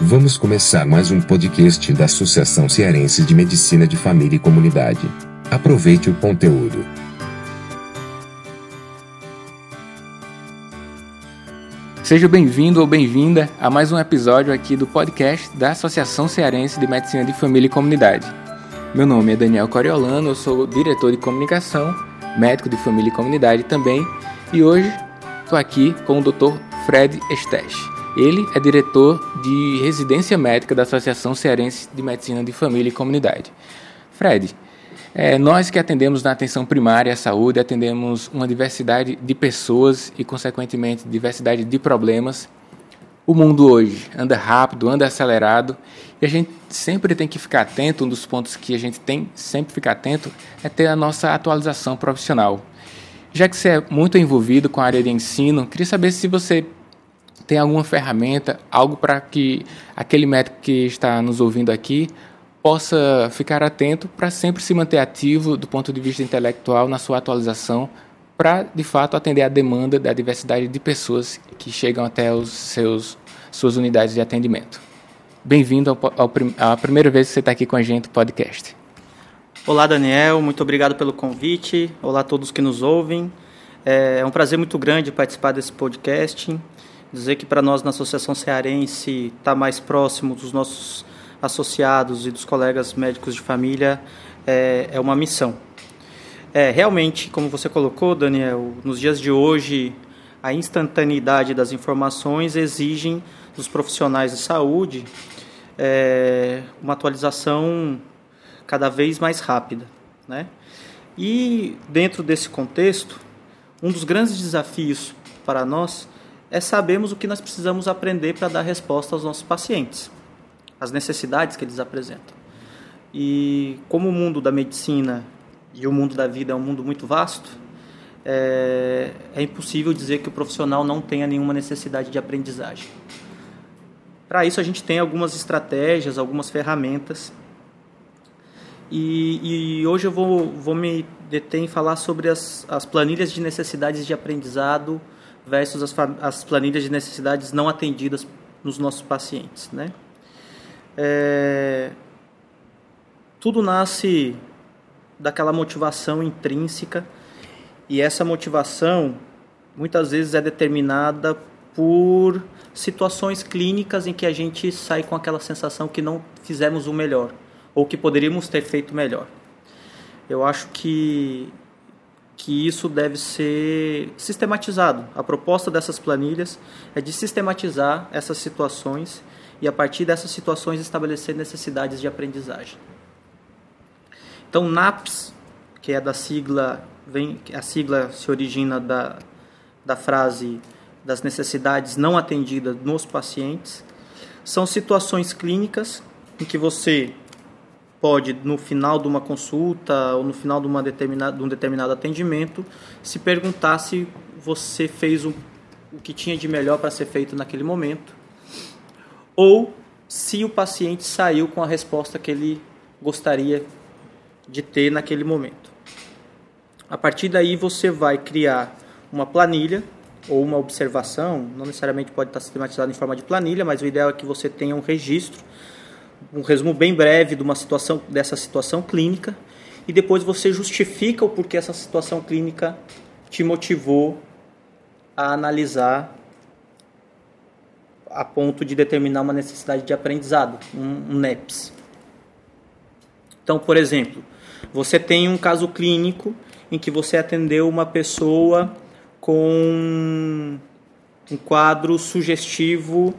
Vamos começar mais um podcast da Associação Cearense de Medicina de Família e Comunidade. Aproveite o conteúdo. Seja bem-vindo ou bem-vinda a mais um episódio aqui do podcast da Associação Cearense de Medicina de Família e Comunidade. Meu nome é Daniel Coriolano, eu sou diretor de comunicação, médico de família e comunidade também, e hoje estou aqui com o Dr. Fred Estech. Ele é diretor de residência médica da Associação Cearense de Medicina de Família e Comunidade. Fred, é, nós que atendemos na atenção primária à saúde, atendemos uma diversidade de pessoas e, consequentemente, diversidade de problemas. O mundo hoje anda rápido, anda acelerado e a gente sempre tem que ficar atento. Um dos pontos que a gente tem sempre ficar atento é ter a nossa atualização profissional. Já que você é muito envolvido com a área de ensino, queria saber se você tem alguma ferramenta, algo para que aquele médico que está nos ouvindo aqui possa ficar atento para sempre se manter ativo do ponto de vista intelectual na sua atualização, para de fato atender a demanda da diversidade de pessoas que chegam até os seus suas unidades de atendimento. Bem-vindo ao, à primeira vez que você está aqui com a gente no podcast. Olá, Daniel, muito obrigado pelo convite. Olá a todos que nos ouvem. É um prazer muito grande participar desse podcast dizer que para nós na Associação Cearense estar tá mais próximo dos nossos associados e dos colegas médicos de família é, é uma missão. É, realmente, como você colocou, Daniel, nos dias de hoje, a instantaneidade das informações exigem dos profissionais de saúde é, uma atualização cada vez mais rápida. Né? E, dentro desse contexto, um dos grandes desafios para nós é sabermos o que nós precisamos aprender para dar resposta aos nossos pacientes, as necessidades que eles apresentam. E como o mundo da medicina e o mundo da vida é um mundo muito vasto, é, é impossível dizer que o profissional não tenha nenhuma necessidade de aprendizagem. Para isso, a gente tem algumas estratégias, algumas ferramentas. E, e hoje eu vou, vou me deter em falar sobre as, as planilhas de necessidades de aprendizado versus as, as planilhas de necessidades não atendidas nos nossos pacientes. Né? É, tudo nasce daquela motivação intrínseca e essa motivação muitas vezes é determinada por situações clínicas em que a gente sai com aquela sensação que não fizemos o melhor ou que poderíamos ter feito melhor. Eu acho que que isso deve ser sistematizado. A proposta dessas planilhas é de sistematizar essas situações e a partir dessas situações estabelecer necessidades de aprendizagem. Então, NAPS, que é da sigla, vem, a sigla se origina da, da frase das necessidades não atendidas nos pacientes, são situações clínicas em que você pode, no final de uma consulta ou no final de, uma determinada, de um determinado atendimento, se perguntar se você fez o, o que tinha de melhor para ser feito naquele momento, ou se o paciente saiu com a resposta que ele gostaria de ter naquele momento. A partir daí, você vai criar uma planilha ou uma observação, não necessariamente pode estar sistematizado em forma de planilha, mas o ideal é que você tenha um registro um resumo bem breve de uma situação dessa situação clínica e depois você justifica o porquê essa situação clínica te motivou a analisar a ponto de determinar uma necessidade de aprendizado, um, um NEPS. Então, por exemplo, você tem um caso clínico em que você atendeu uma pessoa com um quadro sugestivo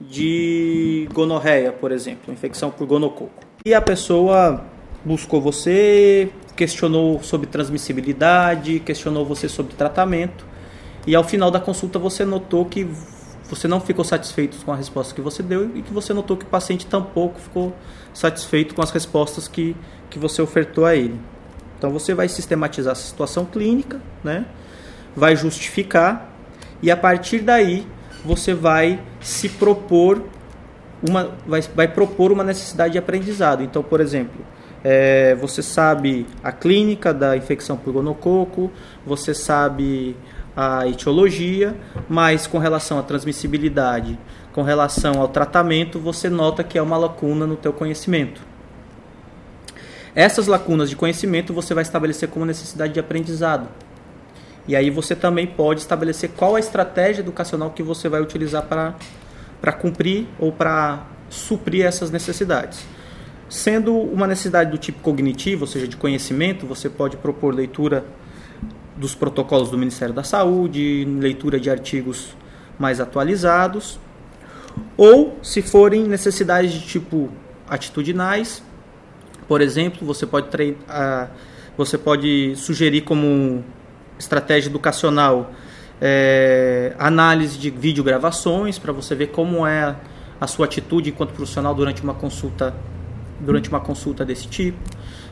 de gonorreia, por exemplo, infecção por gonococo. E a pessoa buscou você, questionou sobre transmissibilidade, questionou você sobre tratamento, e ao final da consulta você notou que você não ficou satisfeito com a resposta que você deu e que você notou que o paciente tampouco ficou satisfeito com as respostas que, que você ofertou a ele. Então você vai sistematizar a situação clínica, né? vai justificar e a partir daí você vai se propor uma vai, vai propor uma necessidade de aprendizado. Então, por exemplo, é, você sabe a clínica da infecção por gonococo, você sabe a etiologia, mas com relação à transmissibilidade, com relação ao tratamento, você nota que é uma lacuna no teu conhecimento. Essas lacunas de conhecimento você vai estabelecer como necessidade de aprendizado. E aí você também pode estabelecer qual a estratégia educacional que você vai utilizar para cumprir ou para suprir essas necessidades. Sendo uma necessidade do tipo cognitivo, ou seja, de conhecimento, você pode propor leitura dos protocolos do Ministério da Saúde, leitura de artigos mais atualizados, ou se forem necessidades de tipo atitudinais, por exemplo, você pode, uh, você pode sugerir como estratégia educacional é, análise de videogravações para você ver como é a sua atitude enquanto profissional durante uma consulta durante uma consulta desse tipo.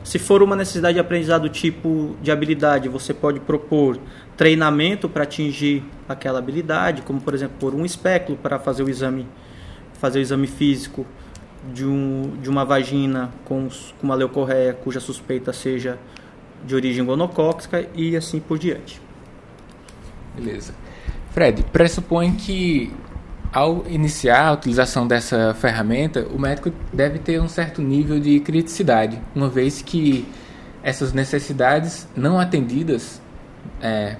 Se for uma necessidade de aprendizado tipo de habilidade, você pode propor treinamento para atingir aquela habilidade, como por exemplo, por um espéculo para fazer o exame fazer o exame físico de, um, de uma vagina com, com uma leucorreia cuja suspeita seja de origem gonocóxica e assim por diante. Beleza. Fred, pressupõe que ao iniciar a utilização dessa ferramenta, o médico deve ter um certo nível de criticidade, uma vez que essas necessidades não atendidas, é,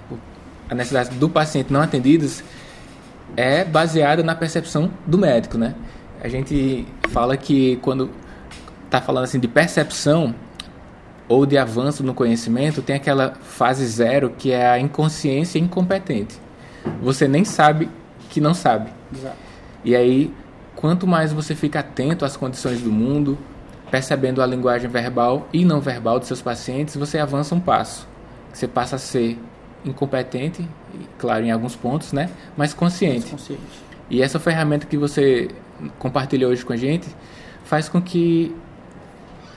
a necessidade do paciente não atendidas, é baseada na percepção do médico, né? A gente fala que quando está falando assim de percepção ou de avanço no conhecimento, tem aquela fase zero que é a inconsciência incompetente. Você nem sabe que não sabe. Exato. E aí, quanto mais você fica atento às condições do mundo, percebendo a linguagem verbal e não verbal dos seus pacientes, você avança um passo. Você passa a ser incompetente, claro, em alguns pontos, né? Mas consciente. consciente. E essa ferramenta que você compartilhou hoje com a gente faz com que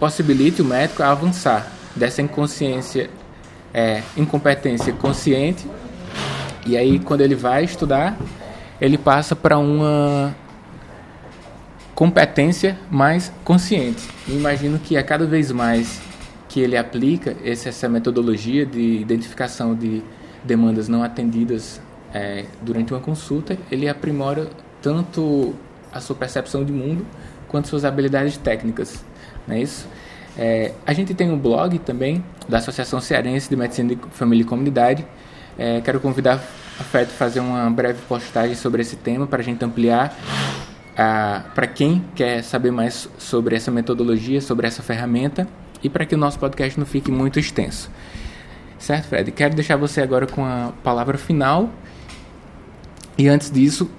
possibilite o médico avançar dessa inconsciência, é, incompetência consciente. E aí, quando ele vai estudar, ele passa para uma competência mais consciente. Eu imagino que a cada vez mais que ele aplica essa metodologia de identificação de demandas não atendidas é, durante uma consulta, ele aprimora tanto a sua percepção de mundo quanto suas habilidades técnicas, não é isso? É, a gente tem um blog também da Associação Cearense de Medicina de Família e Comunidade. É, quero convidar a FED a fazer uma breve postagem sobre esse tema para a gente ampliar. Para quem quer saber mais sobre essa metodologia, sobre essa ferramenta e para que o nosso podcast não fique muito extenso. Certo, Fred? Quero deixar você agora com a palavra final. E antes disso,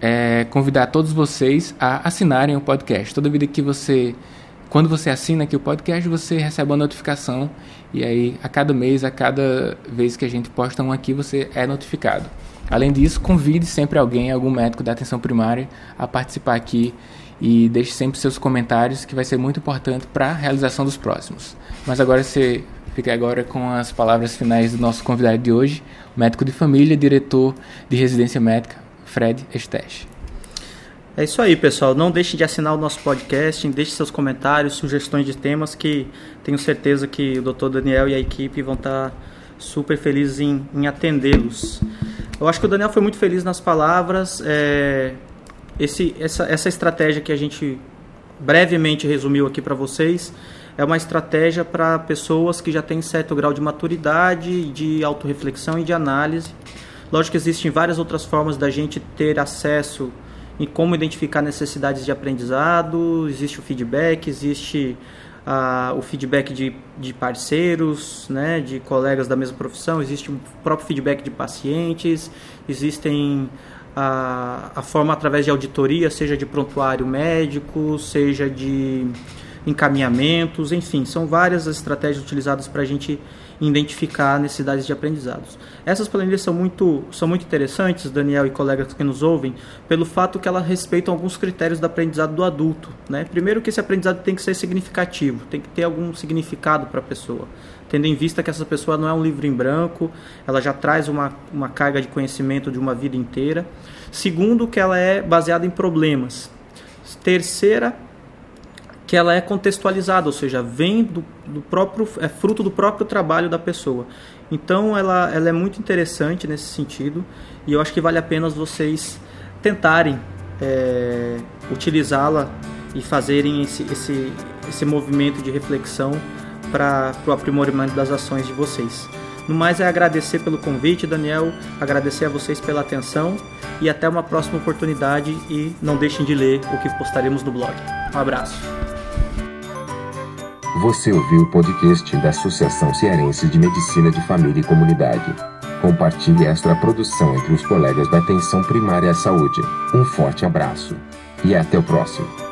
é, convidar todos vocês a assinarem o podcast. Toda vida que você. Quando você assina aqui o podcast, você recebe uma notificação. E aí, a cada mês, a cada vez que a gente posta um aqui, você é notificado. Além disso, convide sempre alguém, algum médico da atenção primária, a participar aqui e deixe sempre seus comentários, que vai ser muito importante para a realização dos próximos. Mas agora você fica agora com as palavras finais do nosso convidado de hoje, médico de família, diretor de residência médica, Fred Esteste. É isso aí, pessoal. Não deixe de assinar o nosso podcast, deixe seus comentários, sugestões de temas que tenho certeza que o Dr. Daniel e a equipe vão estar super felizes em, em atendê-los. Eu acho que o Daniel foi muito feliz nas palavras. É, esse, essa, essa estratégia que a gente brevemente resumiu aqui para vocês é uma estratégia para pessoas que já têm certo grau de maturidade, de autorreflexão e de análise Lógico que existem várias outras formas da gente ter acesso em como identificar necessidades de aprendizado, existe o feedback, existe uh, o feedback de, de parceiros, né, de colegas da mesma profissão, existe o próprio feedback de pacientes, existem a, a forma através de auditoria, seja de prontuário médico, seja de encaminhamentos, enfim, são várias as estratégias utilizadas para a gente identificar necessidades de aprendizados. Essas planilhas são muito, são muito interessantes, Daniel e colegas que nos ouvem, pelo fato que elas respeitam alguns critérios do aprendizado do adulto. Né? Primeiro que esse aprendizado tem que ser significativo, tem que ter algum significado para a pessoa, tendo em vista que essa pessoa não é um livro em branco, ela já traz uma, uma carga de conhecimento de uma vida inteira. Segundo, que ela é baseada em problemas. Terceira, que ela é contextualizada, ou seja, vem do, do, próprio é fruto do próprio trabalho da pessoa. Então ela, ela é muito interessante nesse sentido e eu acho que vale a pena vocês tentarem é, utilizá-la e fazerem esse, esse, esse movimento de reflexão para o aprimoramento das ações de vocês. No mais é agradecer pelo convite, Daniel, agradecer a vocês pela atenção e até uma próxima oportunidade e não deixem de ler o que postaremos no blog. Um abraço. Você ouviu o podcast da Associação Cearense de Medicina de Família e Comunidade. Compartilhe esta produção entre os colegas da Atenção Primária à Saúde. Um forte abraço e até o próximo.